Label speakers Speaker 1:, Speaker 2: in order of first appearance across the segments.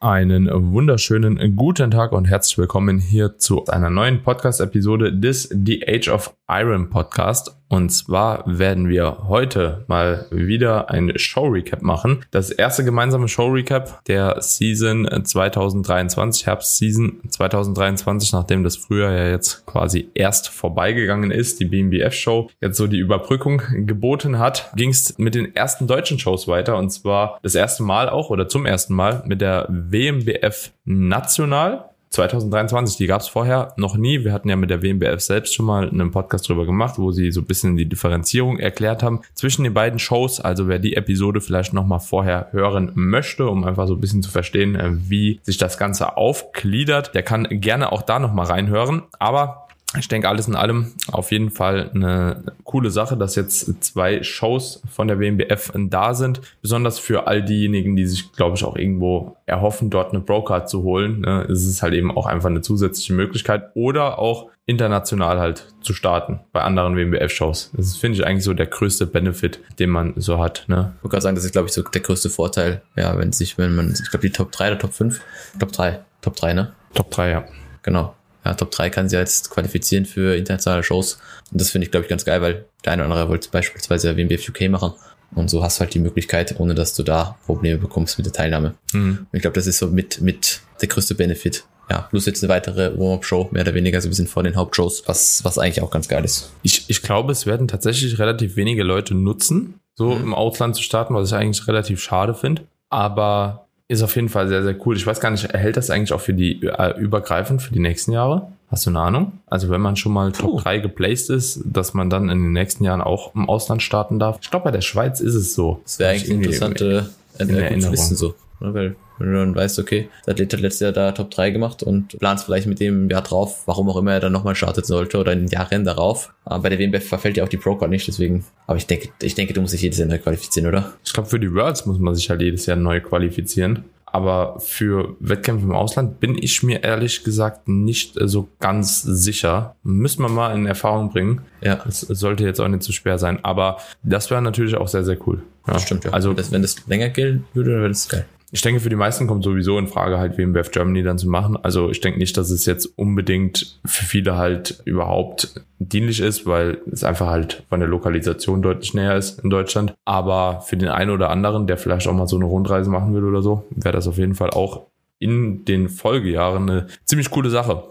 Speaker 1: Einen wunderschönen guten Tag und herzlich willkommen hier zu einer neuen Podcast-Episode des The Age of Iron Podcast. Und zwar werden wir heute mal wieder ein Show-Recap machen. Das erste gemeinsame Show-Recap der Season 2023, Herbst-Season 2023, nachdem das Frühjahr ja jetzt quasi erst vorbeigegangen ist, die BMBF-Show jetzt so die Überbrückung geboten hat, ging es mit den ersten deutschen Shows weiter. Und zwar das erste Mal auch oder zum ersten Mal mit der WMBF National. 2023, die gab es vorher noch nie. Wir hatten ja mit der WMBF selbst schon mal einen Podcast drüber gemacht, wo sie so ein bisschen die Differenzierung erklärt haben zwischen den beiden Shows. Also wer die Episode vielleicht nochmal vorher hören möchte, um einfach so ein bisschen zu verstehen, äh, wie sich das Ganze aufgliedert, der kann gerne auch da nochmal reinhören. Aber ich denke, alles in allem auf jeden Fall eine coole Sache, dass jetzt zwei Shows von der WMBF da sind. Besonders für all diejenigen, die sich, glaube ich, auch irgendwo erhoffen, dort eine Broker zu holen. Ne, ist es halt eben auch einfach eine zusätzliche Möglichkeit oder auch international halt zu starten bei anderen WMBF-Shows. Das finde ich eigentlich so der größte Benefit, den man so hat. Ne?
Speaker 2: Ich wollte gerade sagen, das ist, glaube ich, so der größte Vorteil. Ja, wenn sich, wenn man, ich glaube, die Top 3 oder Top 5? Top 3. Top 3, ne?
Speaker 1: Top 3, ja.
Speaker 2: Genau ja, Top 3 kann sie jetzt qualifizieren für internationale Shows. Und das finde ich, glaube ich, ganz geil, weil der eine oder andere wollte beispielsweise WMBF UK machen. Und so hast du halt die Möglichkeit, ohne dass du da Probleme bekommst mit der Teilnahme. Mhm. Und ich glaube, das ist so mit, mit der größte Benefit. Ja, plus jetzt eine weitere Warm-Up-Show, mehr oder weniger so ein bisschen vor den Hauptshows, was, was eigentlich auch ganz geil ist.
Speaker 1: Ich, ich glaube, es werden tatsächlich relativ wenige Leute nutzen, so mhm. im Ausland zu starten, was ich eigentlich relativ schade finde. Aber ist auf jeden Fall sehr, sehr cool. Ich weiß gar nicht, erhält das eigentlich auch für die äh, übergreifend für die nächsten Jahre? Hast du eine Ahnung? Also wenn man schon mal Top Puh. 3 geplaced ist, dass man dann in den nächsten Jahren auch im Ausland starten darf. Ich glaube, bei der Schweiz ist es so.
Speaker 2: Das wäre eigentlich interessante in, in Erinnerung. Wissen so. Ne, weil wenn du dann weißt, okay, der Athlet hat letztes Jahr da Top 3 gemacht und planst vielleicht mit dem Jahr drauf, warum auch immer er dann nochmal startet sollte oder in Jahren darauf. Aber bei der WMBF verfällt ja auch die Pro-Card nicht, deswegen. Aber ich denke, ich denke, du musst dich jedes Jahr neu qualifizieren, oder?
Speaker 1: Ich glaube, für die Worlds muss man sich halt jedes Jahr neu qualifizieren. Aber für Wettkämpfe im Ausland bin ich mir ehrlich gesagt nicht so ganz sicher. Müssen wir mal in Erfahrung bringen. Ja. Es sollte jetzt auch nicht zu schwer sein. Aber das wäre natürlich auch sehr, sehr cool.
Speaker 2: Ja. Das stimmt, ja. Also, das, wenn das länger gilt würde, dann wäre das geil.
Speaker 1: Ich denke, für die meisten kommt sowieso in Frage, halt WMBF Germany dann zu machen. Also ich denke nicht, dass es jetzt unbedingt für viele halt überhaupt dienlich ist, weil es einfach halt von der Lokalisation deutlich näher ist in Deutschland. Aber für den einen oder anderen, der vielleicht auch mal so eine Rundreise machen will oder so, wäre das auf jeden Fall auch in den Folgejahren eine ziemlich coole Sache.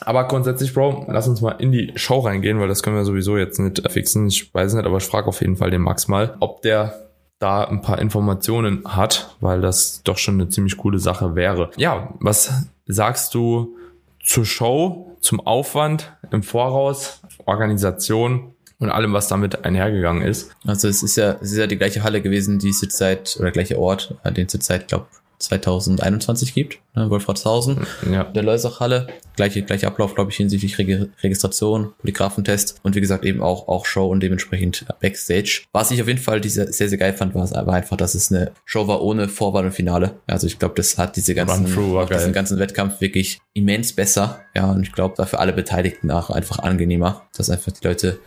Speaker 1: Aber grundsätzlich, Bro, lass uns mal in die Show reingehen, weil das können wir sowieso jetzt nicht fixen. Ich weiß nicht, aber ich frage auf jeden Fall den Max mal, ob der da ein paar Informationen hat, weil das doch schon eine ziemlich coole Sache wäre. Ja, was sagst du zur Show, zum Aufwand im Voraus, Organisation und allem, was damit einhergegangen ist?
Speaker 2: Also es ist ja, es ist ja die gleiche Halle gewesen, die es jetzt seit, oder gleiche Ort, den seit, glaube 2021 gibt, ne, Wolfratshausen, ja. der Leusachhalle. Gleiche, gleiche Ablauf, glaube ich, hinsichtlich Reg Registration, Polygraphentest und wie gesagt eben auch, auch Show und dementsprechend Backstage. Was ich auf jeden Fall diese, sehr, sehr geil fand, war, war einfach, dass es eine Show war ohne Vorwahl und Finale. Also ich glaube, das hat diese ganzen, diesen ganzen Wettkampf wirklich immens besser. Ja, und ich glaube, war für alle Beteiligten auch einfach angenehmer, dass einfach die Leute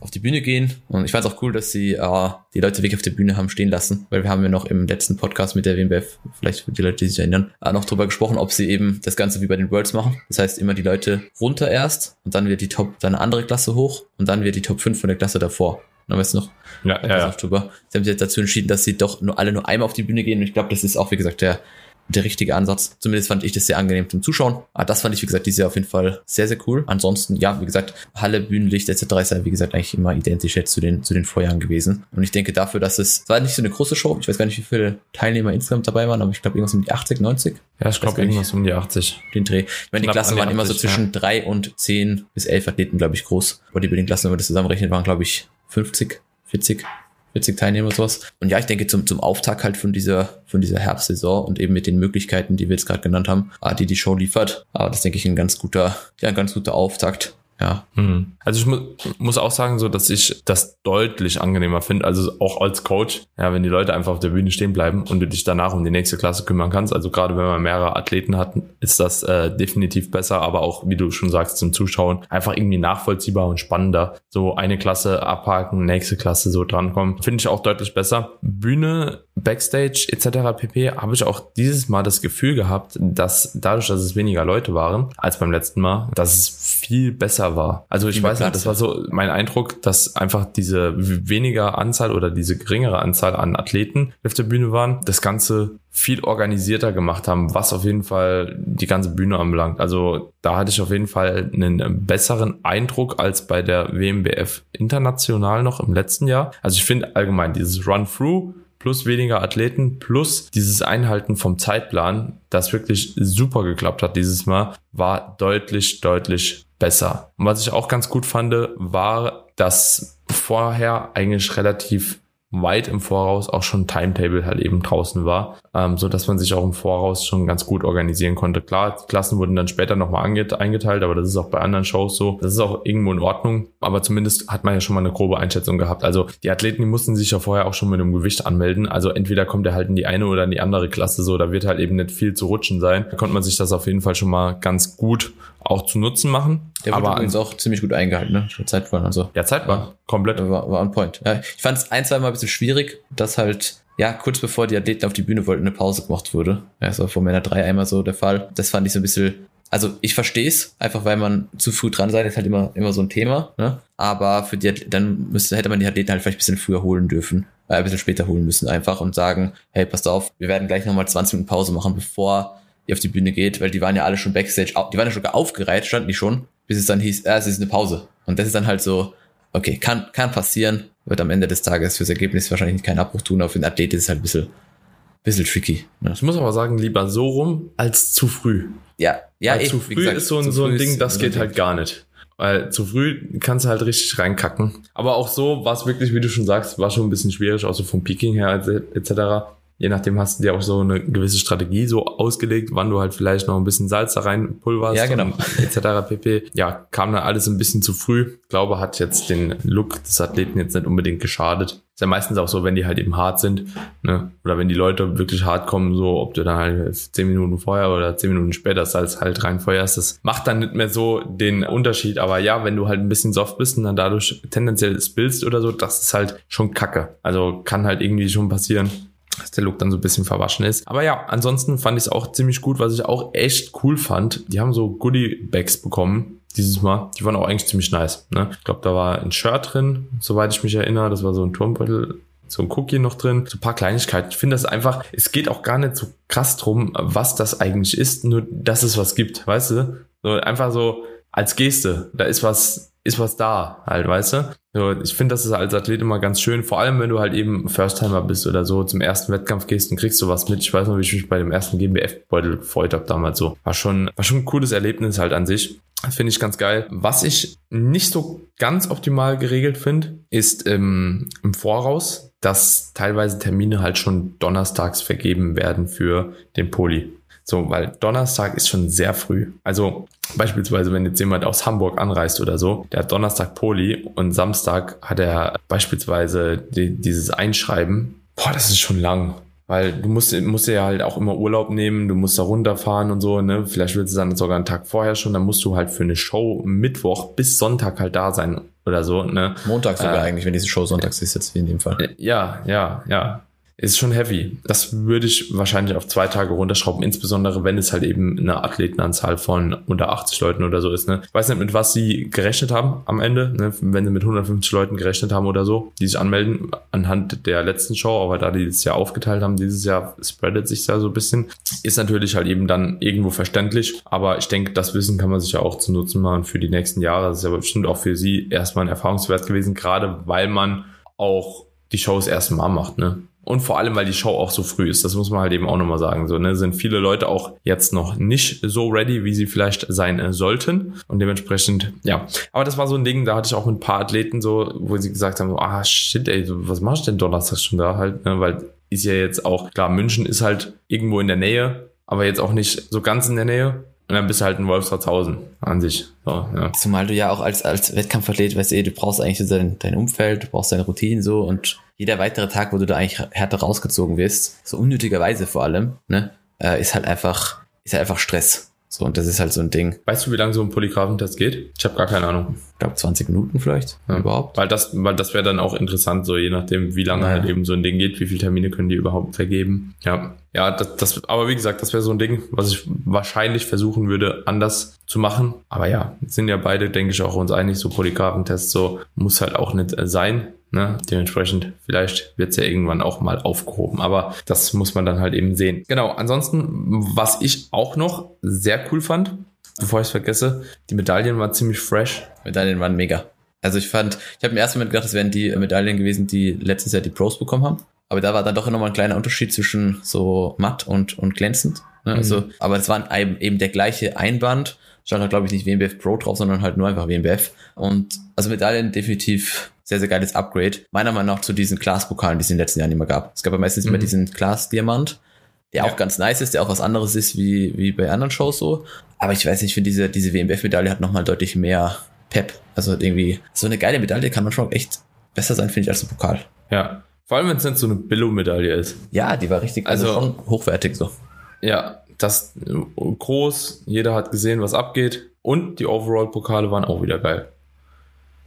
Speaker 2: auf die Bühne gehen. Und ich fand es auch cool, dass sie äh, die Leute wirklich auf der Bühne haben stehen lassen, weil wir haben ja noch im letzten Podcast mit der WMBF, vielleicht für die Leute, die sich erinnern, äh, noch drüber gesprochen, ob sie eben das Ganze wie bei den Worlds machen. Das heißt, immer die Leute runter erst und dann wird die Top, dann eine andere Klasse hoch und dann wird die Top 5 von der Klasse davor. Dann weißt du noch? Ja, ja, ja. Sie haben sich jetzt dazu entschieden, dass sie doch nur alle nur einmal auf die Bühne gehen und ich glaube, das ist auch, wie gesagt, der der richtige Ansatz. Zumindest fand ich das sehr angenehm zum Zuschauen. Aber ah, das fand ich, wie gesagt, dieses Jahr auf jeden Fall sehr, sehr cool. Ansonsten, ja, wie gesagt, Halle, Bühnenlicht etc. ist ja, wie gesagt, eigentlich immer identisch jetzt zu den, zu den Vorjahren gewesen. Und ich denke dafür, dass es, es war nicht so eine große Show. Ich weiß gar nicht, wie viele Teilnehmer insgesamt dabei waren, aber ich glaube irgendwas um die 80, 90.
Speaker 1: Ja, ich glaube irgendwas um die 80.
Speaker 2: Den Dreh. Ich meine, die Klassen waren 80, immer so zwischen ja. drei und zehn bis elf Athleten, glaube ich, groß. Bodybuilding-Klassen, wenn man das zusammenrechnet, waren, glaube ich, 50, 40 40 Teilnehmer und sowas. Und ja, ich denke zum, zum Auftakt halt von dieser, von dieser Herbstsaison und eben mit den Möglichkeiten, die wir jetzt gerade genannt haben, ah, die die Show liefert. Aber das denke ich ein ganz guter, ja, ein ganz guter Auftakt. Ja.
Speaker 1: Mhm. Also ich mu muss auch sagen, so dass ich das deutlich angenehmer finde. Also auch als Coach, ja, wenn die Leute einfach auf der Bühne stehen bleiben und du dich danach um die nächste Klasse kümmern kannst. Also gerade wenn man mehrere Athleten hat, ist das äh, definitiv besser, aber auch, wie du schon sagst, zum Zuschauen einfach irgendwie nachvollziehbar und spannender. So eine Klasse abhaken, nächste Klasse so drankommen. Finde ich auch deutlich besser. Bühne, Backstage etc. pp. habe ich auch dieses Mal das Gefühl gehabt, dass dadurch, dass es weniger Leute waren als beim letzten Mal, dass es viel besser war. Also ich weiß nicht, das war so mein Eindruck, dass einfach diese weniger Anzahl oder diese geringere Anzahl an Athleten auf der Bühne waren, das Ganze viel organisierter gemacht haben, was auf jeden Fall die ganze Bühne anbelangt. Also da hatte ich auf jeden Fall einen besseren Eindruck als bei der WMBF international noch im letzten Jahr. Also ich finde allgemein dieses Run-Through plus weniger Athleten plus dieses Einhalten vom Zeitplan, das wirklich super geklappt hat dieses Mal, war deutlich, deutlich besser. Und was ich auch ganz gut fand, war, dass vorher eigentlich relativ weit im Voraus auch schon Timetable halt eben draußen war, ähm, so dass man sich auch im Voraus schon ganz gut organisieren konnte. Klar, die Klassen wurden dann später nochmal eingeteilt, aber das ist auch bei anderen Shows so. Das ist auch irgendwo in Ordnung, aber zumindest hat man ja schon mal eine grobe Einschätzung gehabt. Also die Athleten, die mussten sich ja vorher auch schon mit dem Gewicht anmelden. Also entweder kommt er halt in die eine oder in die andere Klasse so, da wird halt eben nicht viel zu rutschen sein. Da konnte man sich das auf jeden Fall schon mal ganz gut auch zu Nutzen machen.
Speaker 2: Der wurde aber übrigens auch ziemlich gut eingehalten, ne? Zeitplan und so.
Speaker 1: Ja, Zeitplan. Komplett.
Speaker 2: War, war on point. Ja, ich fand es ein, zwei Mal bisschen schwierig, dass halt, ja, kurz bevor die Athleten auf die Bühne wollten, eine Pause gemacht wurde. Ja, das war vor Männer 3 einmal so der Fall. Das fand ich so ein bisschen, also ich verstehe es, einfach weil man zu früh dran sein ist halt immer, immer so ein Thema, ne? Aber für die, dann müsste, hätte man die Athleten halt vielleicht ein bisschen früher holen dürfen, äh, ein bisschen später holen müssen einfach und sagen, hey, passt auf, wir werden gleich nochmal 20 Minuten Pause machen, bevor ihr auf die Bühne geht, weil die waren ja alle schon Backstage, die waren ja sogar aufgereiht, standen die schon, bis es dann hieß, äh, es ist eine Pause. Und das ist dann halt so, okay, kann, kann passieren, wird am Ende des Tages fürs Ergebnis wahrscheinlich keinen Abbruch tun, aber für den Athlet ist es halt ein bisschen, bisschen tricky.
Speaker 1: Ne? Ich muss aber sagen, lieber so rum als zu früh.
Speaker 2: Ja, ja,
Speaker 1: Weil eh, zu früh gesagt, ist so ein, so ein Ding, das geht halt gar nicht. Weil zu früh kannst du halt richtig reinkacken. Aber auch so war es wirklich, wie du schon sagst, war schon ein bisschen schwierig, auch so vom Peaking her etc je nachdem hast du dir auch so eine gewisse Strategie so ausgelegt, wann du halt vielleicht noch ein bisschen Salz da rein pulverst
Speaker 2: ja, genau.
Speaker 1: etc. pp. Ja, kam dann alles ein bisschen zu früh. Ich glaube, hat jetzt den Look des Athleten jetzt nicht unbedingt geschadet. Ist ja meistens auch so, wenn die halt eben hart sind, ne? Oder wenn die Leute wirklich hart kommen, so ob du dann halt zehn Minuten vorher oder zehn Minuten später Salz halt reinfeuerst, das macht dann nicht mehr so den Unterschied. Aber ja, wenn du halt ein bisschen soft bist und dann dadurch tendenziell spillst oder so, das ist halt schon Kacke. Also kann halt irgendwie schon passieren dass der Look dann so ein bisschen verwaschen ist. Aber ja, ansonsten fand ich es auch ziemlich gut, was ich auch echt cool fand. Die haben so Goodie-Bags bekommen dieses Mal. Die waren auch eigentlich ziemlich nice. Ne? Ich glaube, da war ein Shirt drin, soweit ich mich erinnere. Das war so ein Turmbeutel, so ein Cookie noch drin, so ein paar Kleinigkeiten. Ich finde das einfach, es geht auch gar nicht so krass drum, was das eigentlich ist, nur dass es was gibt, weißt du? So einfach so als Geste, da ist was ist was da, halt, weißt du? So, ich finde, das ist als Athlet immer ganz schön, vor allem wenn du halt eben First-Timer bist oder so, zum ersten Wettkampf gehst und kriegst du was mit. Ich weiß noch, wie ich mich bei dem ersten GmbF-Beutel gefreut habe damals so. War schon, war schon ein cooles Erlebnis halt an sich. Finde ich ganz geil. Was ich nicht so ganz optimal geregelt finde, ist ähm, im Voraus, dass teilweise Termine halt schon donnerstags vergeben werden für den Poli. So, weil Donnerstag ist schon sehr früh. Also beispielsweise, wenn jetzt jemand aus Hamburg anreist oder so, der hat Donnerstag Poli und Samstag hat er beispielsweise die, dieses Einschreiben. Boah, das ist schon lang. Weil du musst, musst ja halt auch immer Urlaub nehmen, du musst da runterfahren und so, ne? Vielleicht willst du dann sogar einen Tag vorher schon, dann musst du halt für eine Show Mittwoch bis Sonntag halt da sein oder so, ne?
Speaker 2: Montag sogar äh, eigentlich, wenn diese Show sonntags ist, jetzt wie in dem Fall.
Speaker 1: Ja, ja, ja ist schon heavy. Das würde ich wahrscheinlich auf zwei Tage runterschrauben, insbesondere wenn es halt eben eine Athletenanzahl von unter 80 Leuten oder so ist. Ne? Ich weiß nicht, mit was sie gerechnet haben am Ende, ne? wenn sie mit 150 Leuten gerechnet haben oder so, die sich anmelden anhand der letzten Show, aber da die das Jahr aufgeteilt haben, dieses Jahr spreadet sich da so ein bisschen, ist natürlich halt eben dann irgendwo verständlich, aber ich denke, das Wissen kann man sich ja auch zu Nutzen machen für die nächsten Jahre. Das ist ja bestimmt auch für sie erstmal ein Erfahrungswert gewesen, gerade weil man auch die Shows erstmal macht, ne? Und vor allem, weil die Show auch so früh ist, das muss man halt eben auch nochmal sagen. So, ne, sind viele Leute auch jetzt noch nicht so ready, wie sie vielleicht sein äh, sollten. Und dementsprechend, ja. Aber das war so ein Ding, da hatte ich auch mit ein paar Athleten so, wo sie gesagt haben, ah shit, ey, was machst du denn Donnerstag schon da halt? Ne? Weil ist ja jetzt auch, klar, München ist halt irgendwo in der Nähe, aber jetzt auch nicht so ganz in der Nähe. Und dann bist du halt ein Wolfsratshausen an sich. So,
Speaker 2: ja. Zumal du ja auch als, als Wettkampfathlet, weißt du, du brauchst eigentlich so dein, dein Umfeld, du brauchst deine Routinen so und jeder weitere Tag, wo du da eigentlich härter rausgezogen wirst, so unnötigerweise vor allem, ne, äh, ist halt einfach, ist halt einfach Stress. So, und das ist halt so ein Ding.
Speaker 1: Weißt du, wie lange so ein Polygraphentest geht? Ich habe gar keine Ahnung.
Speaker 2: Ich glaube 20 Minuten vielleicht
Speaker 1: ja. überhaupt. Weil das, weil das wäre dann auch interessant, so je nachdem, wie lange ja. halt eben so ein Ding geht, wie viele Termine können die überhaupt vergeben. Ja. Ja, das, das, aber wie gesagt, das wäre so ein Ding, was ich wahrscheinlich versuchen würde, anders zu machen. Aber ja, sind ja beide, denke ich, auch uns einig, so Polygraphentests, so muss halt auch nicht sein. Ne? Dementsprechend, vielleicht wird es ja irgendwann auch mal aufgehoben, aber das muss man dann halt eben sehen. Genau, ansonsten, was ich auch noch sehr cool fand, bevor ich es vergesse, die Medaillen waren ziemlich fresh.
Speaker 2: Medaillen waren mega. Also ich fand, ich habe im ersten Moment gedacht, das wären die Medaillen gewesen, die letztes Jahr die Pros bekommen haben. Aber da war dann doch nochmal ein kleiner Unterschied zwischen so matt und, und glänzend. Ne? Also, mhm. aber es war eben der gleiche Einband. Stand da, glaube ich, nicht WMBF Pro drauf, sondern halt nur einfach WMBF. Und also Medaillen definitiv sehr, sehr geiles Upgrade. Meiner Meinung nach zu diesen Glaspokalen, die es in den letzten Jahren immer gab. Es gab ja meistens mhm. immer diesen Glas-Diamant, der ja. auch ganz nice ist, der auch was anderes ist wie, wie bei anderen Shows so. Aber ich weiß nicht, ich finde diese, diese WMBF-Medaille hat nochmal deutlich mehr Pep. Also irgendwie, so eine geile Medaille kann man schon echt besser sein, finde ich, als ein Pokal.
Speaker 1: Ja. Vor allem, wenn es nicht so eine Billo-Medaille ist.
Speaker 2: Ja, die war richtig, also, also schon hochwertig so.
Speaker 1: Ja, das groß, jeder hat gesehen, was abgeht. Und die Overall-Pokale waren auch wieder geil.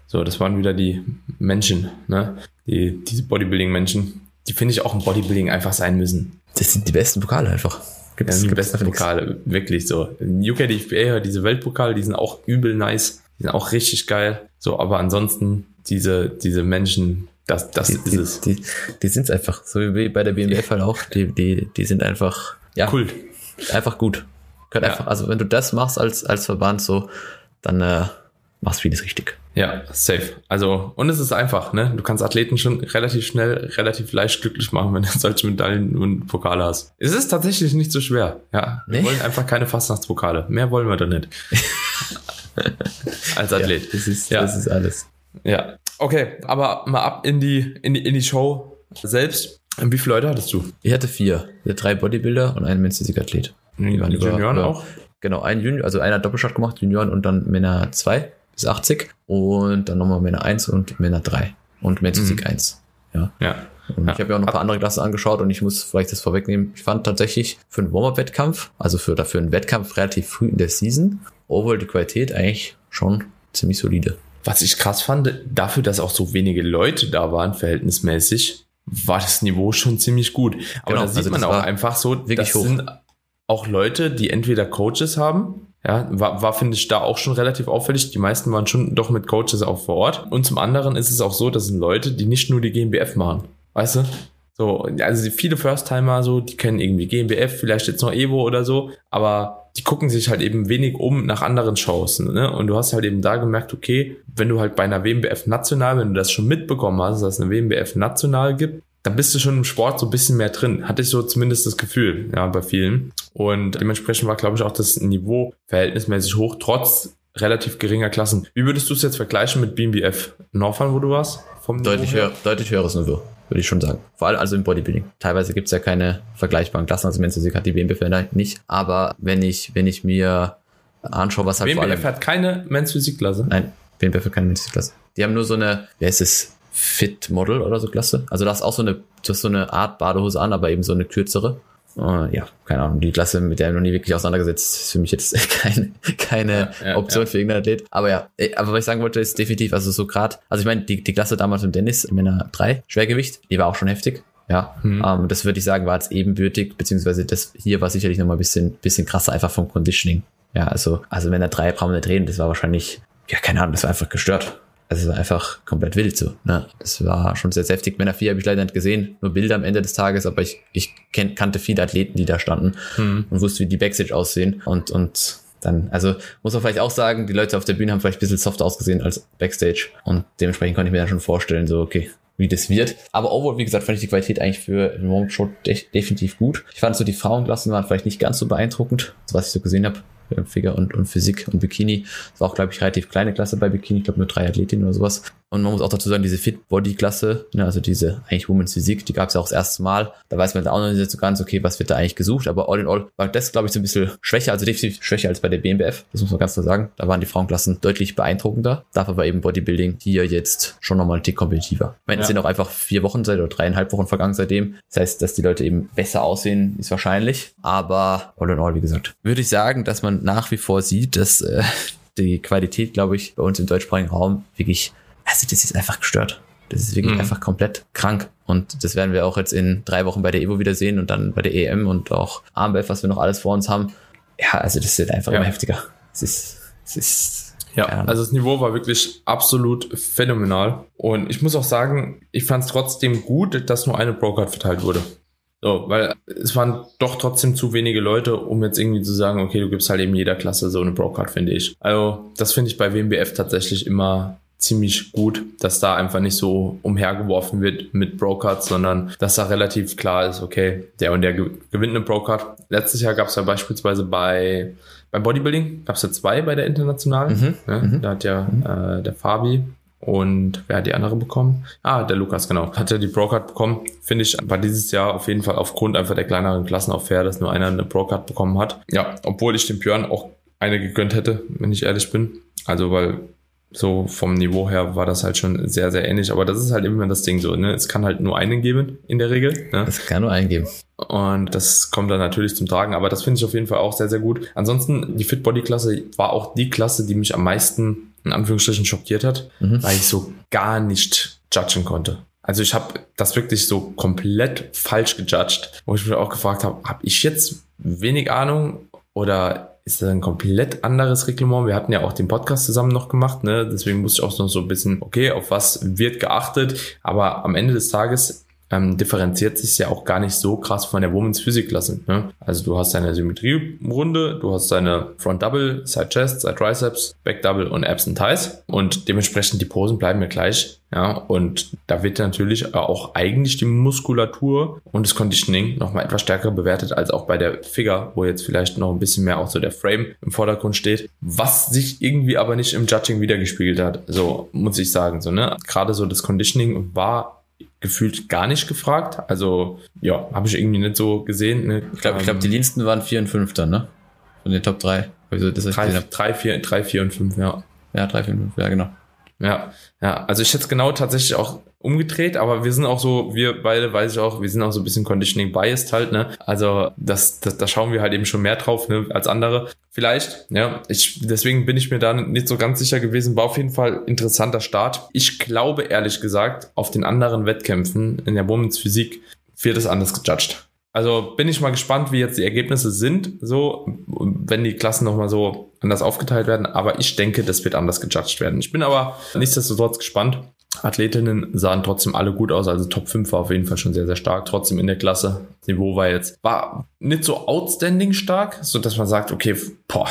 Speaker 1: So, das waren wieder die Menschen, ne? Die, diese Bodybuilding-Menschen, die finde ich auch im Bodybuilding einfach sein müssen.
Speaker 2: Das sind die besten Pokale einfach.
Speaker 1: Gibt das sind die besten Pokale, wirklich so. UKDFBA, diese Weltpokale, die sind auch übel nice, die sind auch richtig geil. So, aber ansonsten, diese, diese Menschen, das, das
Speaker 2: die,
Speaker 1: ist es.
Speaker 2: Die, die sind es einfach, so wie bei der BMWF halt auch, die, die, die sind einfach, ja. Cool. Einfach gut. Ja. einfach, also wenn du das machst als, als Verband so, dann äh, machst vieles richtig.
Speaker 1: Ja, safe. Also, und es ist einfach, ne? Du kannst Athleten schon relativ schnell, relativ leicht glücklich machen, wenn du solche Medaillen und Pokale hast. Es ist tatsächlich nicht so schwer. Ja. Wir nee. wollen einfach keine Fastnachtspokale. Mehr wollen wir da nicht. Als Athlet.
Speaker 2: Ja, das ist, ja. das ist alles.
Speaker 1: Ja. Okay, aber mal ab in die, in die, in die Show selbst. Wie viele Leute hattest du?
Speaker 2: Ich hatte vier. Ich hatte drei Bodybuilder und einen Men's-Athlet.
Speaker 1: Die waren Junioren über, auch?
Speaker 2: Genau, ein Junior, also einer Doppelshot gemacht, Junioren und dann Männer 2 bis 80 und dann nochmal Männer 1 und Männer 3 und Men's Physik mhm. 1. Ja.
Speaker 1: ja.
Speaker 2: Und ja. ich habe ja auch noch ein paar andere Klassen angeschaut und ich muss vielleicht das vorwegnehmen. Ich fand tatsächlich für einen Warm-Up-Wettkampf, also für dafür einen Wettkampf relativ früh in der Season, overall die Qualität eigentlich schon ziemlich solide.
Speaker 1: Was ich krass fand, dafür, dass auch so wenige Leute da waren, verhältnismäßig, war das Niveau schon ziemlich gut. Aber genau, da sieht also man auch einfach so,
Speaker 2: wirklich das hoch. sind
Speaker 1: auch Leute, die entweder Coaches haben, ja, war, war finde ich da auch schon relativ auffällig. Die meisten waren schon doch mit Coaches auch vor Ort. Und zum anderen ist es auch so, das sind Leute, die nicht nur die GmbF machen. Weißt du? So, also viele First-Timer so, die kennen irgendwie GmbF, vielleicht jetzt noch Evo oder so, aber die gucken sich halt eben wenig um nach anderen Shows. Ne? Und du hast halt eben da gemerkt, okay, wenn du halt bei einer WMBF national, wenn du das schon mitbekommen hast, dass es eine WMBF national gibt, dann bist du schon im Sport so ein bisschen mehr drin. Hatte ich so zumindest das Gefühl, ja, bei vielen. Und dementsprechend war, glaube ich, auch das Niveau verhältnismäßig hoch, trotz relativ geringer Klassen. Wie würdest du es jetzt vergleichen mit BMBF? Norfahren, wo du warst?
Speaker 2: Vom deutlich, höher, deutlich höheres Niveau, würde ich schon sagen. Vor allem also im Bodybuilding. Teilweise gibt es ja keine vergleichbaren Klassen, also Men's hat die BMBF nicht. Aber wenn ich, wenn ich mir anschaue, was halt
Speaker 1: BMBF vor allem... hat keine Men's Physik-Klasse?
Speaker 2: Nein, BMBF hat keine Men's Physik-Klasse. Die haben nur so eine, wer ist es? Fit Model oder so Klasse. Also da ist auch so eine, du hast so eine Art Badehose an, aber eben so eine kürzere. Uh, ja, keine Ahnung, die Klasse, mit der ich noch nie wirklich auseinandergesetzt, ist für mich jetzt keine, keine ja, ja, Option ja. für irgendeinen Athlet. Aber ja, äh, aber was ich sagen wollte, ist definitiv, also so grad, also ich meine, die, die Klasse damals mit Dennis, Männer 3, Schwergewicht, die war auch schon heftig. Ja, mhm. ähm, das würde ich sagen, war jetzt ebenbürtig, beziehungsweise das hier war sicherlich nochmal ein bisschen, bisschen krasser, einfach vom Conditioning. Ja, also, also Männer 3 brauchen wir nicht reden, das war wahrscheinlich, ja, keine Ahnung, das war einfach gestört. Also es war einfach komplett wild so. Ne? Das war schon sehr, sehr heftig. Männer 4 habe ich leider nicht gesehen, nur Bilder am Ende des Tages, aber ich, ich kenn, kannte viele Athleten, die da standen mhm. und wusste, wie die Backstage aussehen. Und, und dann, also muss man vielleicht auch sagen, die Leute auf der Bühne haben vielleicht ein bisschen softer ausgesehen als Backstage. Und dementsprechend konnte ich mir dann schon vorstellen, so, okay, wie das wird. Aber overall, wie gesagt, fand ich die Qualität eigentlich für den Moment Show de definitiv gut. Ich fand so die Frauenklassen waren vielleicht nicht ganz so beeindruckend, was ich so gesehen habe. Figure und, und Physik und Bikini. Das war auch, glaube ich, relativ kleine Klasse bei Bikini. Ich glaube nur drei Athletinnen oder sowas. Und man muss auch dazu sagen, diese Fit-Body-Klasse, ne, also diese eigentlich Women's Physik, die gab es ja auch das erste Mal. Da weiß man auch noch nicht so ganz, okay, was wird da eigentlich gesucht. Aber all in all war das, glaube ich, so ein bisschen schwächer, also definitiv schwächer als bei der BMBF. Das muss man ganz klar sagen. Da waren die Frauenklassen deutlich beeindruckender. Dafür war eben Bodybuilding hier jetzt schon nochmal ein Tick kompetitiver. Ich meine, es sind auch einfach vier Wochen seit oder dreieinhalb Wochen vergangen seitdem. Das heißt, dass die Leute eben besser aussehen, ist wahrscheinlich. Aber all in all, wie gesagt, würde ich sagen, dass man nach wie vor sieht, dass äh, die Qualität, glaube ich, bei uns im deutschsprachigen Raum wirklich also das ist einfach gestört. Das ist wirklich mhm. einfach komplett krank. Und das werden wir auch jetzt in drei Wochen bei der Evo wieder sehen und dann bei der EM und auch AMBF, was wir noch alles vor uns haben. Ja, also das wird einfach ja. immer heftiger. Es ist, es ist
Speaker 1: ja, also das Niveau war wirklich absolut phänomenal. Und ich muss auch sagen, ich fand es trotzdem gut, dass nur eine Pro-Card verteilt wurde. So, weil es waren doch trotzdem zu wenige Leute, um jetzt irgendwie zu sagen, okay, du gibst halt eben jeder Klasse so eine Pro-Card, finde ich. Also, das finde ich bei WMBF tatsächlich immer ziemlich gut, dass da einfach nicht so umhergeworfen wird mit Brocards, sondern dass da relativ klar ist, okay, der und der gewinnt eine Brocard. Letztes Jahr gab es ja beispielsweise bei beim Bodybuilding gab es ja zwei bei der internationalen. Mhm, ja, mhm. Da hat ja mhm. äh, der Fabi und wer hat die andere bekommen? Ah, der Lukas, genau. Hat ja die Procard bekommen. Finde ich, war dieses Jahr auf jeden Fall aufgrund einfach der kleineren Klassen auch fair, dass nur einer eine Procard bekommen hat. Ja, obwohl ich dem Björn auch eine gegönnt hätte, wenn ich ehrlich bin. Also, weil so vom Niveau her war das halt schon sehr, sehr ähnlich. Aber das ist halt immer das Ding so, ne? Es kann halt nur einen geben in der Regel.
Speaker 2: Ne? Es kann nur einen geben.
Speaker 1: Und das kommt dann natürlich zum Tragen. Aber das finde ich auf jeden Fall auch sehr, sehr gut. Ansonsten, die Fit Body Klasse war auch die Klasse, die mich am meisten in Anführungsstrichen schockiert hat, mhm. weil ich so gar nicht judgen konnte. Also ich habe das wirklich so komplett falsch gejudged, wo ich mich auch gefragt habe, habe ich jetzt wenig Ahnung oder ist das ein komplett anderes Reglement. Wir hatten ja auch den Podcast zusammen noch gemacht, ne? deswegen musste ich auch noch so ein bisschen, okay, auf was wird geachtet, aber am Ende des Tages ähm, differenziert sich ja auch gar nicht so krass von der Women's Physik Klasse. Ne? Also du hast deine Symmetrierunde, du hast deine Front Double, Side Chest, Side Triceps, Back Double und Abs and Thighs und dementsprechend die Posen bleiben mir gleich. Ja, und da wird natürlich auch eigentlich die Muskulatur und das Conditioning nochmal etwas stärker bewertet als auch bei der Figure, wo jetzt vielleicht noch ein bisschen mehr auch so der Frame im Vordergrund steht, was sich irgendwie aber nicht im Judging wiedergespiegelt hat. So muss ich sagen, so, ne? Gerade so das Conditioning war gefühlt gar nicht gefragt. Also, ja, habe ich irgendwie nicht so gesehen. Ne?
Speaker 2: Ich glaube, ich glaub, die Diensten waren 4 und 5 dann, ne? Von den Top 3.
Speaker 1: Also, das 3, 4, 3, 4 und 5, ja.
Speaker 2: Ja, 3, 4 und 5, ja, genau.
Speaker 1: Ja, ja, also ich hätte es genau tatsächlich auch umgedreht, aber wir sind auch so, wir beide weiß ich auch, wir sind auch so ein bisschen Conditioning biased halt, ne? Also das, das da schauen wir halt eben schon mehr drauf, ne, als andere. Vielleicht, ja, ich, deswegen bin ich mir da nicht so ganz sicher gewesen. War auf jeden Fall interessanter Start. Ich glaube ehrlich gesagt, auf den anderen Wettkämpfen in der Women's Physik wird es anders gejudged. Also bin ich mal gespannt, wie jetzt die Ergebnisse sind, so, wenn die Klassen nochmal so anders aufgeteilt werden. Aber ich denke, das wird anders gejudged werden. Ich bin aber nichtsdestotrotz gespannt. Athletinnen sahen trotzdem alle gut aus. Also Top 5 war auf jeden Fall schon sehr, sehr stark. Trotzdem in der Klasse. Das Niveau war jetzt, war nicht so outstanding stark, so dass man sagt, okay, boah,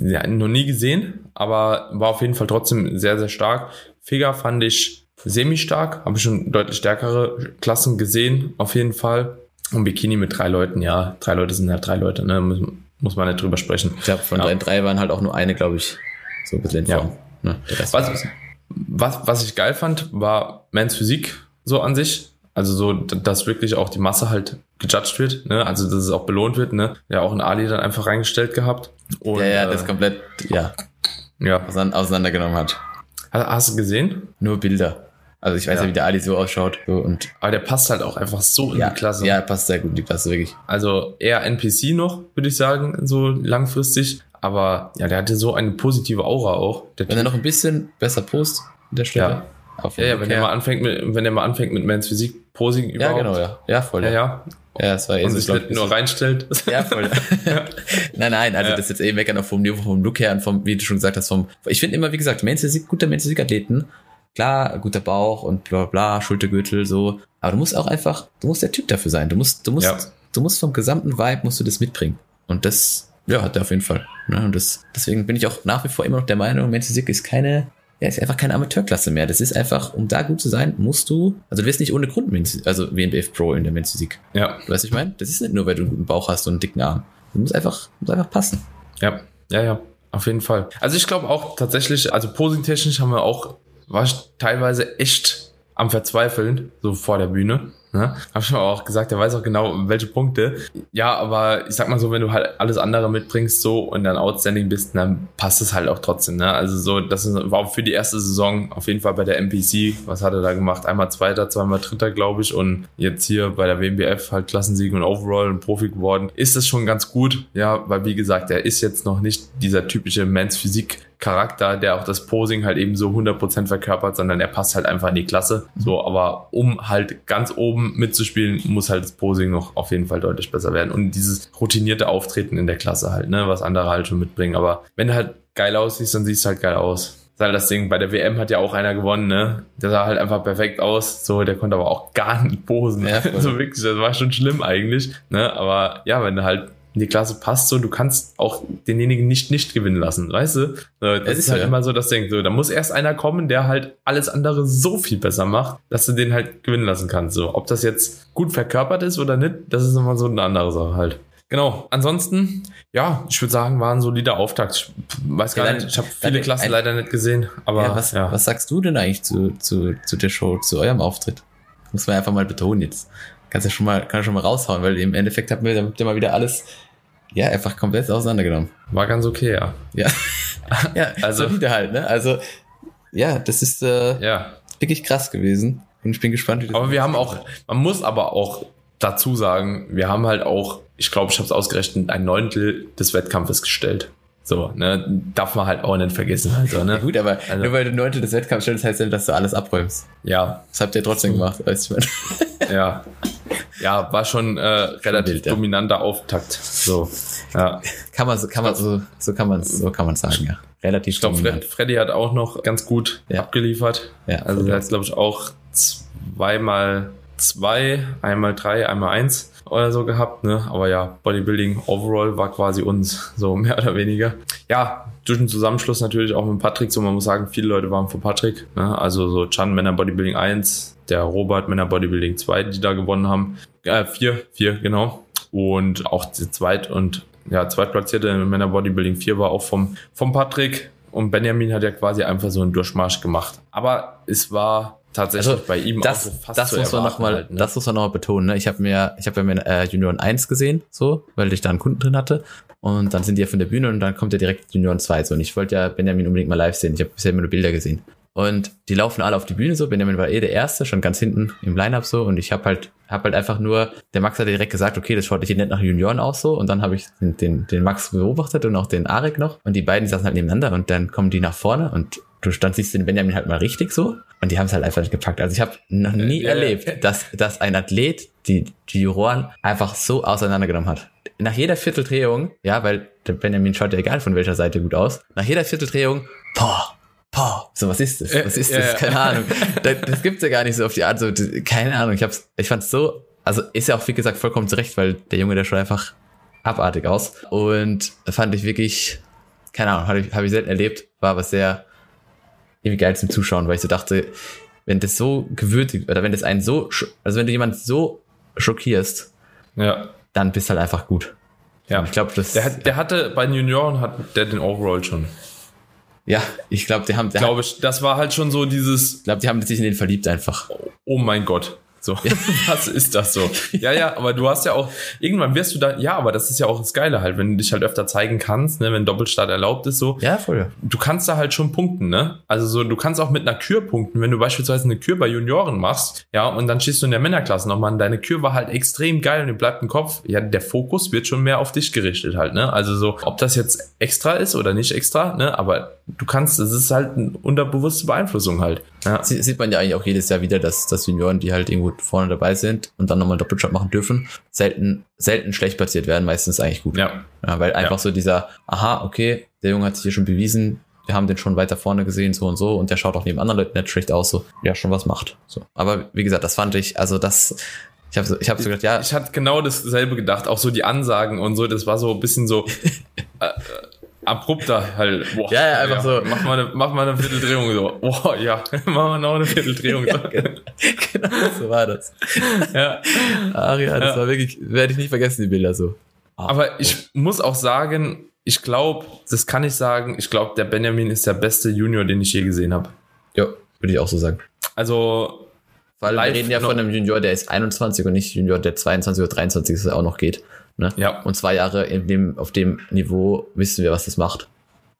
Speaker 1: ja, noch nie gesehen, aber war auf jeden Fall trotzdem sehr, sehr stark. Figa fand ich semi-stark, habe ich schon deutlich stärkere Klassen gesehen, auf jeden Fall. Und Bikini mit drei Leuten, ja, drei Leute sind halt drei Leute, ne? muss, muss man nicht drüber sprechen.
Speaker 2: Ich glaube, von ja. den drei waren halt auch nur eine, glaube ich, so ein bisschen in Form.
Speaker 1: Ja. Ne? Was, was, was ich geil fand, war Mans Physik so an sich. Also so, dass wirklich auch die Masse halt gejudged wird, ne? Also dass es auch belohnt wird, ne? Ja, auch ein Ali dann einfach reingestellt gehabt.
Speaker 2: Und, ja, ja, das äh, komplett, ja. Ja. Auseinandergenommen hat.
Speaker 1: Hast du gesehen?
Speaker 2: Nur Bilder. Also ich weiß ja, ja wie der Ali so ausschaut. So, und
Speaker 1: Aber der passt halt auch einfach so
Speaker 2: in
Speaker 1: ja,
Speaker 2: die Klasse. Ja, passt sehr gut in die Klasse, wirklich.
Speaker 1: Also eher NPC noch, würde ich sagen, so langfristig. Aber ja, der hatte so eine positive Aura auch.
Speaker 2: wenn er noch ein bisschen besser post in der Stelle.
Speaker 1: Ja. Auf ja, ja, wenn er mal anfängt mit, wenn er mal anfängt mit Mans Physik Posing
Speaker 2: überhaupt. Ja, genau, ja. Ja, voll.
Speaker 1: Ja, ja.
Speaker 2: Ja, es war
Speaker 1: eh und sich nicht nur reinstellt.
Speaker 2: Ja, voll. ja. Nein, nein, also ja. das ist jetzt eh meckern auch vom Niveau, vom Look her und vom, wie du schon gesagt hast, vom, ich finde immer, wie gesagt, Men's Physik, guter Men's Physik Athleten Klar, guter Bauch und bla bla, Schultergürtel, so. Aber du musst auch einfach, du musst der Typ dafür sein. Du musst, du musst, ja. du musst vom gesamten Vibe musst du das mitbringen. Und das, ja, hat er auf jeden Fall. Ne? Und das, deswegen bin ich auch nach wie vor immer noch der Meinung, Mental ist keine, ja, ist einfach keine Amateurklasse mehr. Das ist einfach, um da gut zu sein, musst du, also du wirst nicht ohne Grund, also WNBF Pro in der Men's Physik.
Speaker 1: Ja.
Speaker 2: Du weißt, was ich meine? Das ist nicht nur, weil du einen guten Bauch hast und einen dicken Arm. Du musst einfach, musst einfach passen.
Speaker 1: Ja, ja, ja. Auf jeden Fall. Also ich glaube auch tatsächlich, also posing-technisch haben wir auch war ich teilweise echt am Verzweifeln, so vor der Bühne. Ne? Hab schon auch gesagt, er weiß auch genau, welche Punkte. Ja, aber ich sag mal so, wenn du halt alles andere mitbringst so und dann outstanding bist, dann passt es halt auch trotzdem. Ne? Also so, das war für die erste Saison auf jeden Fall bei der MPC. Was hat er da gemacht? Einmal Zweiter, zweimal Dritter, glaube ich. Und jetzt hier bei der WMBF halt Klassensieg und Overall und Profi geworden. Ist das schon ganz gut. Ja, weil wie gesagt, er ist jetzt noch nicht dieser typische Mans Physik Charakter, der auch das Posing halt eben so 100% verkörpert, sondern er passt halt einfach in die Klasse. So, aber um halt ganz oben mitzuspielen, muss halt das Posing noch auf jeden Fall deutlich besser werden. Und dieses routinierte Auftreten in der Klasse halt, ne, was andere halt schon mitbringen. Aber wenn du halt geil aussiehst, dann siehst du halt geil aus. Das halt das Ding, bei der WM hat ja auch einer gewonnen, ne? Der sah halt einfach perfekt aus. So, der konnte aber auch gar nicht posen. Ja, also wirklich, das war schon schlimm eigentlich. Ne? Aber ja, wenn du halt in die Klasse passt so, du kannst auch denjenigen nicht nicht gewinnen lassen, weißt du? Das ist, ist halt ja. immer so das Ding. So, da muss erst einer kommen, der halt alles andere so viel besser macht, dass du den halt gewinnen lassen kannst. So, ob das jetzt gut verkörpert ist oder nicht, das ist immer so eine andere Sache halt. Genau. Ansonsten, ja, ich würde sagen, war ein solider Auftakt. Ich weiß gar ja, nicht, ich habe viele Klassen ein, leider nicht gesehen. Aber
Speaker 2: ja, was,
Speaker 1: ja.
Speaker 2: was sagst du denn eigentlich zu, zu, zu der Show, zu eurem Auftritt? Muss man einfach mal betonen jetzt. Kannst ja schon mal, kann schon mal raushauen, weil im Endeffekt habt ihr, habt ihr mal wieder alles ja, einfach komplett auseinandergenommen.
Speaker 1: War ganz okay, ja.
Speaker 2: Ja, ja also wieder halt, ne? Also, ja, das ist äh, ja. wirklich krass gewesen. Und ich bin gespannt,
Speaker 1: wie das Aber wir haben auch, man muss aber auch dazu sagen, wir haben halt auch, ich glaube, ich habe es ausgerechnet, ein Neuntel des Wettkampfes gestellt. So, ne, darf man halt auch nicht vergessen. Also, ne?
Speaker 2: Ja, gut, aber also, nur weil du Neuntel des Wettkampfs stellst, heißt ja, dass du alles abräumst.
Speaker 1: Ja.
Speaker 2: Das habt ihr trotzdem gemacht, weißt du.
Speaker 1: Ja. Ja, war schon äh, relativ Bild, ja. dominanter Auftakt. So,
Speaker 2: ja. Kann man so, kann man so, so kann man so kann man sagen, ja.
Speaker 1: Relativ ich glaub, dominant. Freddy hat auch noch ganz gut ja. abgeliefert. Ja, also er hat glaube ich auch zweimal zwei, einmal drei, einmal eins oder so gehabt, ne? Aber ja, Bodybuilding overall war quasi uns, so mehr oder weniger. Ja, durch den Zusammenschluss natürlich auch mit Patrick, so man muss sagen, viele Leute waren für Patrick, ne? Also so Chan Männer Bodybuilding 1, der Robert Männer Bodybuilding 2, die da gewonnen haben. Äh, vier, vier, genau. Und auch die Zweit- und ja, Zweitplatzierte Männer Bodybuilding 4 war auch vom, vom Patrick. Und Benjamin hat ja quasi einfach so einen Durchmarsch gemacht. Aber es war tatsächlich also, bei ihm
Speaker 2: das, auch so fast das muss man noch mal, halt, ne? Das muss man noch mal betonen. Ne? Ich habe mir, ich habe ja mir äh, Junioren 1 gesehen, so, weil ich da einen Kunden drin hatte. Und dann sind die ja von der Bühne und dann kommt ja direkt Junioren 2. So. Und ich wollte ja Benjamin unbedingt mal live sehen. Ich habe bisher immer nur Bilder gesehen. Und die laufen alle auf die Bühne so. Benjamin war eh der Erste, schon ganz hinten im Line-Up so. Und ich habe halt, hab halt einfach nur, der Max hat direkt gesagt, okay, das schaut nicht nett nach Junioren aus so. Und dann habe ich den, den, den Max beobachtet und auch den Arek noch. Und die beiden saßen halt nebeneinander und dann kommen die nach vorne und du stand siehst den Benjamin halt mal richtig so. Und die haben es halt einfach nicht gepackt. Also ich habe noch nie ja, erlebt, ja. dass, dass ein Athlet die, die Juroren einfach so auseinandergenommen hat. Nach jeder Vierteldrehung, ja, weil der Benjamin schaut ja egal von welcher Seite gut aus, nach jeder Vierteldrehung, boah, boah, so was ist das? Was ist das? Keine Ahnung. Das, das gibt's ja gar nicht so auf die Art. So, keine Ahnung. Ich hab's, ich fand's so, also ist ja auch wie gesagt vollkommen zurecht, weil der Junge, der schaut einfach abartig aus. Und fand ich wirklich, keine Ahnung, habe ich, hab ich selten erlebt, war aber sehr irgendwie geil zum Zuschauen, weil ich so dachte, wenn das so gewürdigt, oder wenn das einen so, also wenn du jemanden so schockierst, ja. dann bist du halt einfach gut.
Speaker 1: Ja. Und ich glaube, das. Der, der hatte bei den Junioren hat der den Overall schon.
Speaker 2: Ja, ich glaube, die haben.
Speaker 1: Glaube ich, das war halt schon so dieses.
Speaker 2: Ich glaube, die haben sich in den verliebt einfach.
Speaker 1: Oh mein Gott. So, ja. was ist das so? Ja, ja, aber du hast ja auch, irgendwann wirst du da, ja, aber das ist ja auch das Geile halt, wenn du dich halt öfter zeigen kannst, ne, wenn Doppelstart erlaubt ist, so.
Speaker 2: Ja, voll.
Speaker 1: Du kannst da halt schon punkten, ne? Also so, du kannst auch mit einer Kür punkten, wenn du beispielsweise eine Kür bei Junioren machst, ja, und dann schießt du in der Männerklasse nochmal und deine Kür war halt extrem geil und dir bleibt im Kopf, ja, der Fokus wird schon mehr auf dich gerichtet halt, ne? Also so, ob das jetzt extra ist oder nicht extra, ne? Aber du kannst, es ist halt eine unterbewusste Beeinflussung halt.
Speaker 2: Ja. Sieht man ja eigentlich auch jedes Jahr wieder, dass, dass Junioren, die halt irgendwo vorne dabei sind und dann nochmal einen Doppelshot machen dürfen, selten, selten schlecht platziert werden, meistens eigentlich gut. Ja. ja weil einfach ja. so dieser, aha, okay, der Junge hat sich hier schon bewiesen, wir haben den schon weiter vorne gesehen, so und so, und der schaut auch neben anderen Leuten nicht schlecht aus, so, ja, schon was macht. So. Aber wie gesagt, das fand ich, also das, ich habe so, ich hab so gedacht, ja.
Speaker 1: Ich hatte genau dasselbe gedacht, auch so die Ansagen und so, das war so ein bisschen so, äh, abrupter halt.
Speaker 2: Boah, ja, ja, einfach ja. so.
Speaker 1: Mach mal, eine, mach mal eine Vierteldrehung so. Boah, ja, mach mal noch eine Vierteldrehung.
Speaker 2: So. ja, genau, so war das. ja. Ach ja, das ja. war wirklich, werde ich nicht vergessen, die Bilder so.
Speaker 1: Ach, Aber ich muss auch sagen, ich glaube, das kann ich sagen, ich glaube, der Benjamin ist der beste Junior, den ich je gesehen habe.
Speaker 2: Ja. würde ich auch so sagen.
Speaker 1: Also,
Speaker 2: weil wir reden ja von einem Junior, der ist 21 und nicht Junior, der 22 oder 23 ist, auch noch geht. Ne?
Speaker 1: Ja.
Speaker 2: Und zwei Jahre in dem, auf dem Niveau wissen wir, was das macht.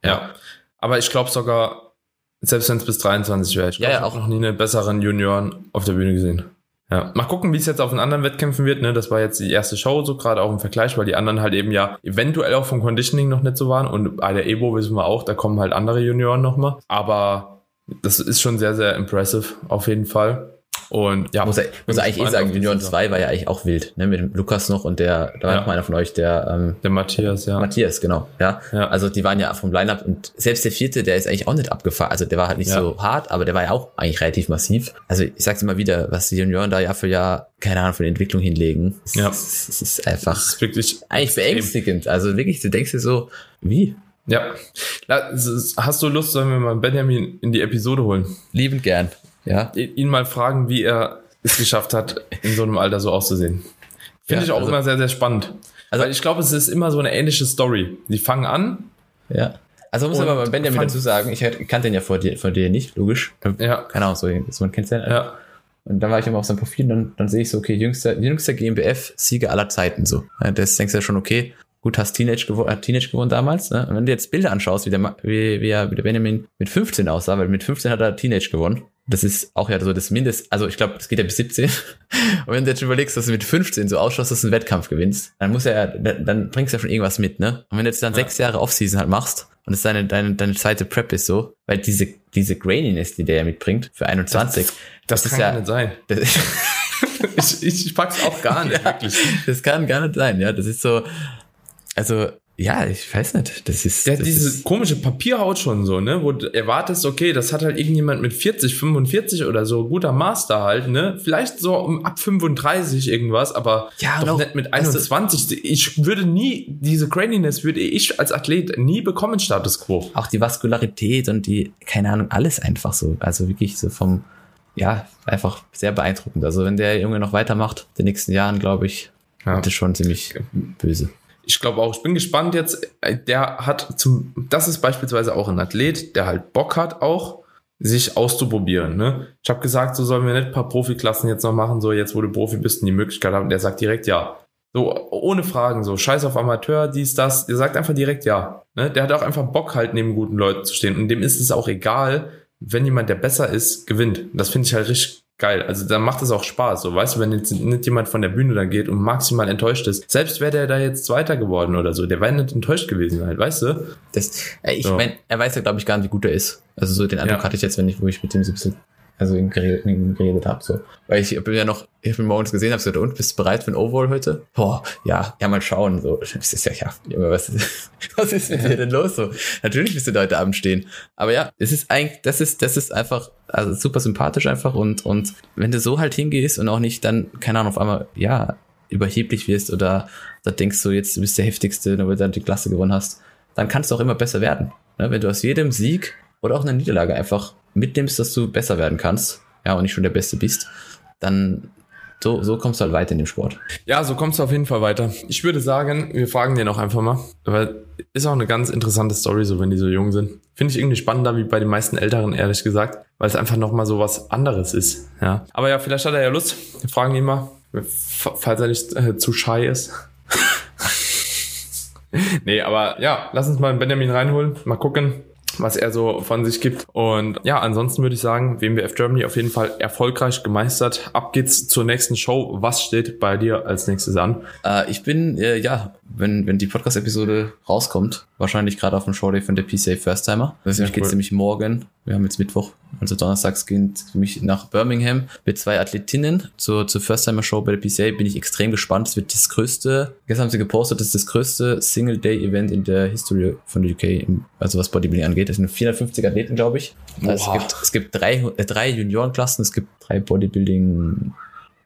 Speaker 1: Ja. Aber ich glaube sogar, selbst wenn es bis 23 wäre, ich glaube,
Speaker 2: Ja, ja,
Speaker 1: ich habe noch nie einen besseren Junioren auf der Bühne gesehen. Ja, mal gucken, wie es jetzt auf den anderen Wettkämpfen wird. Ne? Das war jetzt die erste Show, so gerade auch im Vergleich, weil die anderen halt eben ja eventuell auch vom Conditioning noch nicht so waren. Und bei der Evo wissen wir auch, da kommen halt andere Junioren nochmal. Aber das ist schon sehr, sehr impressive auf jeden Fall. Und ja,
Speaker 2: Muss, er, muss er eigentlich eh sagen,
Speaker 1: Saison.
Speaker 2: 2 war ja eigentlich auch wild, ne? Mit dem Lukas noch und der, da war
Speaker 1: Ja.
Speaker 2: noch einer von euch, der ähm,
Speaker 1: Der Matthias, ja.
Speaker 2: Matthias, genau. Ja.
Speaker 1: Ja.
Speaker 2: Also die waren ja vom Line-Up und selbst der vierte, der ist eigentlich auch nicht abgefahren. Also der war halt nicht
Speaker 1: Ja.
Speaker 2: so hart, aber der war ja auch eigentlich relativ massiv. Also ich sag's immer wieder, was die Junioren da Jahr für Jahr, keine Ahnung, für die Entwicklung hinlegen.
Speaker 1: Ja.
Speaker 2: es, es ist einfach
Speaker 1: Das ist wirklich
Speaker 2: eigentlich
Speaker 1: extrem.
Speaker 2: beängstigend. Also wirklich, du denkst dir so, wie?
Speaker 1: Ja. Hast du Lust, sollen wir mal Benjamin in die Episode holen?
Speaker 2: Liebend gern. Ja.
Speaker 1: Ihn mal fragen, wie er es geschafft hat, in so einem Alter so auszusehen. Finde
Speaker 2: Ja,
Speaker 1: ich auch
Speaker 2: also-
Speaker 1: immer sehr, sehr spannend.
Speaker 2: Also-
Speaker 1: Weil ich glaube, es ist immer so eine ähnliche Story. Die fangen an,
Speaker 2: Ja. Also muss aber bei Benjamin dazu sagen, ich kannte ihn ja vor dir, von dir nicht, logisch.
Speaker 1: ja,
Speaker 2: Keine Ahnung, so, man kennt ja.
Speaker 1: ja,
Speaker 2: Und dann war ich immer auf seinem Profil und dann, dann sehe ich so, okay, jüngster, jüngster GmbF-Sieger aller Zeiten so. Das denkst du ja schon, okay, gut, hast Teenage, gewo hat Teenage gewonnen damals. Ne? Und wenn du jetzt Bilder anschaust, wie der, wie, wie, er, wie der Benjamin mit 15 aussah, weil mit 15 hat er Teenage gewonnen. Das ist auch ja so das Mindest, also ich glaube, es geht ja bis 17. Und wenn du jetzt überlegst, dass du mit 15 so ausschaust, dass du einen Wettkampf gewinnst, dann muss er, dann, dann bringst du ja schon irgendwas mit, ne? Und wenn du jetzt dann
Speaker 1: Ja.
Speaker 2: sechs Jahre Offseason halt machst und es deine, deine, deine zweite Prep ist so, weil diese, diese Graininess, die der ja mitbringt für 21,
Speaker 1: das,
Speaker 2: ist
Speaker 1: kann
Speaker 2: ja-
Speaker 1: ja nicht sein.
Speaker 2: das
Speaker 1: Ich, ich, ich pack's auch gar nicht, wirklich.
Speaker 2: Das kann gar nicht sein, ja. Das ist so, also, ja, ich weiß nicht. Das ist.
Speaker 1: Der hat
Speaker 2: das
Speaker 1: diese
Speaker 2: ist,
Speaker 1: komische Papierhaut schon so, ne? Wo du erwartest, okay, das hat halt irgendjemand mit 40, 45 oder so, guter Master halt, ne? Vielleicht so um ab 35 irgendwas, aber
Speaker 2: Ja,
Speaker 1: doch
Speaker 2: auch,
Speaker 1: nicht mit
Speaker 2: weißt du-
Speaker 1: 21. ich würde nie, diese Graininess würde ich als Athlet nie bekommen, Status Quo.
Speaker 2: auch die Vaskularität und die, keine Ahnung, alles einfach so. Also wirklich so vom, ja, einfach sehr beeindruckend. Also wenn der Junge noch weitermacht, in den nächsten Jahren, glaube ich,
Speaker 1: Ja.
Speaker 2: wird das schon ziemlich böse.
Speaker 1: Ich glaube auch, ich bin gespannt jetzt. äh, Der hat zum, das ist beispielsweise auch ein Athlet, der halt Bock hat auch, sich auszuprobieren. Ne? Ich habe gesagt, so sollen wir nicht ein paar Profiklassen jetzt noch machen, so jetzt, wo du Profi bist und die Möglichkeit haben. Der sagt direkt ja. So, ohne Fragen, so scheiß auf Amateur, dies, das. Der sagt einfach direkt ja. Ne? Der hat auch einfach Bock, halt neben guten Leuten zu stehen. Und dem ist es auch egal, wenn jemand, der besser ist, gewinnt. Das finde ich halt richtig geil. Also da macht es auch Spaß. So, weißt du, wenn jetzt nicht jemand von der Bühne dann geht und maximal enttäuscht ist, selbst wäre der da jetzt Zweiter geworden oder so, der wäre nicht enttäuscht gewesen halt, weißt du?
Speaker 2: Das, äh, ich
Speaker 1: So.
Speaker 2: mein, er weiß ja, glaube ich, gar nicht, wie gut er ist. Also so den Eindruck
Speaker 1: Ja.
Speaker 2: hatte ich jetzt, wenn ich, wo ich mit dem so ein bisschen, also geredet, geredet habe. So. Weil ich bin ja noch, ich bin morgens gesehen, habe gesagt, und bist du bereit für ein Overall heute? Boah, ja, ja, mal schauen. So, das ist ja, ja, was, was ist mit dir denn los? So, natürlich bist du da heute Abend stehen. Aber ja, es ist eigentlich, das ist, das ist einfach, also super sympathisch einfach und, und wenn du so halt hingehst und auch nicht dann, keine Ahnung, auf einmal, ja, überheblich wirst oder da denkst du, jetzt du bist der heftigste, nur weil du dann die Klasse gewonnen hast, dann kannst du auch immer besser werden. Ne? Wenn du aus jedem Sieg oder auch einer Niederlage einfach mitnimmst, dass du besser werden kannst, ja, und nicht schon der Beste bist, dann so, so kommst du halt weiter in dem Sport.
Speaker 1: Ja, so kommst du auf jeden Fall weiter. Ich würde sagen, wir fragen den auch einfach mal, weil ist auch eine ganz interessante Story, so wenn die so jung sind. Finde ich irgendwie spannender wie bei den meisten Älteren, ehrlich gesagt, weil es einfach nochmal so was anderes ist. Ja. Aber ja, vielleicht hat er ja Lust. Wir fragen ihn mal, falls er nicht äh, zu shy ist. nee, aber ja, lass uns mal Benjamin reinholen, mal gucken, was er so von sich gibt. Und ja, ansonsten würde ich sagen, WMWF Germany auf jeden Fall erfolgreich gemeistert. Ab geht's zur nächsten Show. Was steht bei dir als nächstes an?
Speaker 2: Äh, ich bin, äh, ja, wenn, wenn die Podcast-Episode rauskommt, wahrscheinlich gerade auf dem Showday von der PCA First Timer. Das
Speaker 1: Ja,
Speaker 2: geht
Speaker 1: cool.
Speaker 2: nämlich morgen. Wir haben jetzt Mittwoch, also donnerstags geht für mich nach Birmingham mit zwei Athletinnen zur, zur First Timer Show bei der PCA. Bin ich extrem gespannt. Es wird das größte, gestern haben sie gepostet, das ist das größte Single-Day-Event in der History von der UK, also was Bodybuilding angeht. Das sind 450 Athleten, glaube ich. Also es gibt, es gibt drei, äh, drei Juniorenklassen, es gibt drei Bodybuilding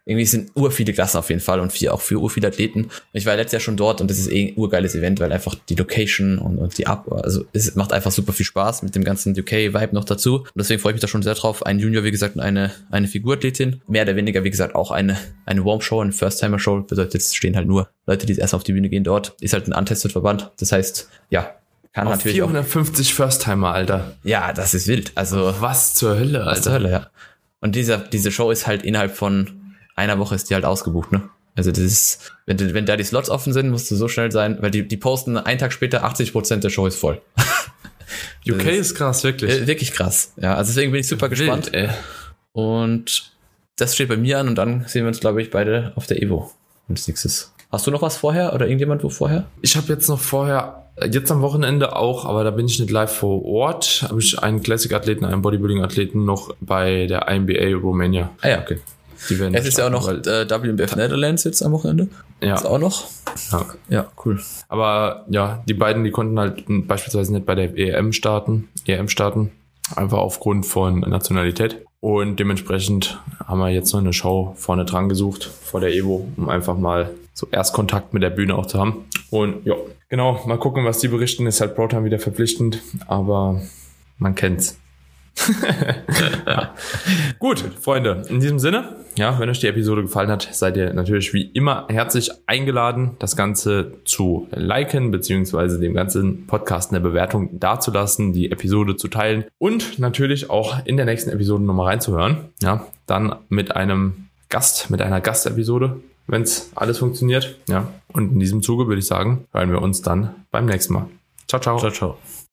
Speaker 2: irgendwie sind ur viele Klassen auf jeden Fall und vier, auch für ur viele Athleten. Ich war letztes Jahr schon dort und das ist eh ein urgeiles Event, weil einfach die Location und, und die Ab, also es macht einfach super viel Spaß mit dem ganzen UK-Vibe noch dazu. Und deswegen freue ich mich da schon sehr drauf. Ein Junior, wie gesagt, und eine, eine Figurathletin. Mehr oder weniger, wie gesagt, auch eine, eine Warm-Show, eine First-Timer-Show. Bedeutet, es stehen halt nur Leute, die erst auf die Bühne gehen dort. Ist halt ein untested Verband. Das heißt, ja, Kann
Speaker 1: Auf
Speaker 2: natürlich
Speaker 1: 450 First-Timer, Alter.
Speaker 2: Ja, das ist wild. Also
Speaker 1: Was zur Hölle, Alter.
Speaker 2: was zur Hölle, ja. Und dieser, diese Show ist halt innerhalb von einer Woche ist die halt ausgebucht, ne? Also das ist, wenn, wenn da die Slots offen sind, musst du so schnell sein, weil die, die posten einen Tag später, 80% der Show ist voll.
Speaker 1: UK ist krass, wirklich.
Speaker 2: Äh, wirklich krass. Ja, also deswegen bin ich super gespannt.
Speaker 1: Wild, ey.
Speaker 2: Und das steht bei mir an und dann sehen wir uns, glaube ich, beide auf der Evo. Und das nächstes. Hast du noch was vorher oder irgendjemand wo vorher?
Speaker 1: Ich habe jetzt noch vorher, jetzt am Wochenende auch, aber da bin ich nicht live vor Ort, habe ich einen Classic-Athleten, einen Bodybuilding-Athleten noch bei der INBA Romania.
Speaker 2: Ah ja, okay.
Speaker 1: Die werden
Speaker 2: Es ist ja auch noch äh, WBF Netherlands jetzt am Wochenende.
Speaker 1: weil,
Speaker 2: Ist
Speaker 1: ja,
Speaker 2: auch noch.
Speaker 1: ja.
Speaker 2: Ja, cool.
Speaker 1: Aber ja, die beiden, die konnten halt beispielsweise nicht bei der EM starten, EM starten, einfach aufgrund von Nationalität. Und dementsprechend haben wir jetzt noch eine Show vorne dran gesucht, vor der Evo, um einfach mal so Erstkontakt mit der Bühne auch zu haben. Und ja, genau, mal gucken, was die berichten. Ist halt Pro-Time wieder verpflichtend, aber man kennt's. Gut, Freunde, in diesem Sinne, ja, wenn euch die Episode gefallen hat, seid ihr natürlich wie immer herzlich eingeladen, das Ganze zu liken, beziehungsweise dem ganzen Podcast eine Bewertung dazulassen, die Episode zu teilen und natürlich auch in der nächsten Episode nochmal reinzuhören. Ja, dann mit einem Gast, mit einer Gastepisode, wenn es alles funktioniert. Ja, und in diesem Zuge würde ich sagen, hören wir uns dann beim nächsten Mal. Ciao, ciao.
Speaker 2: Ciao, ciao.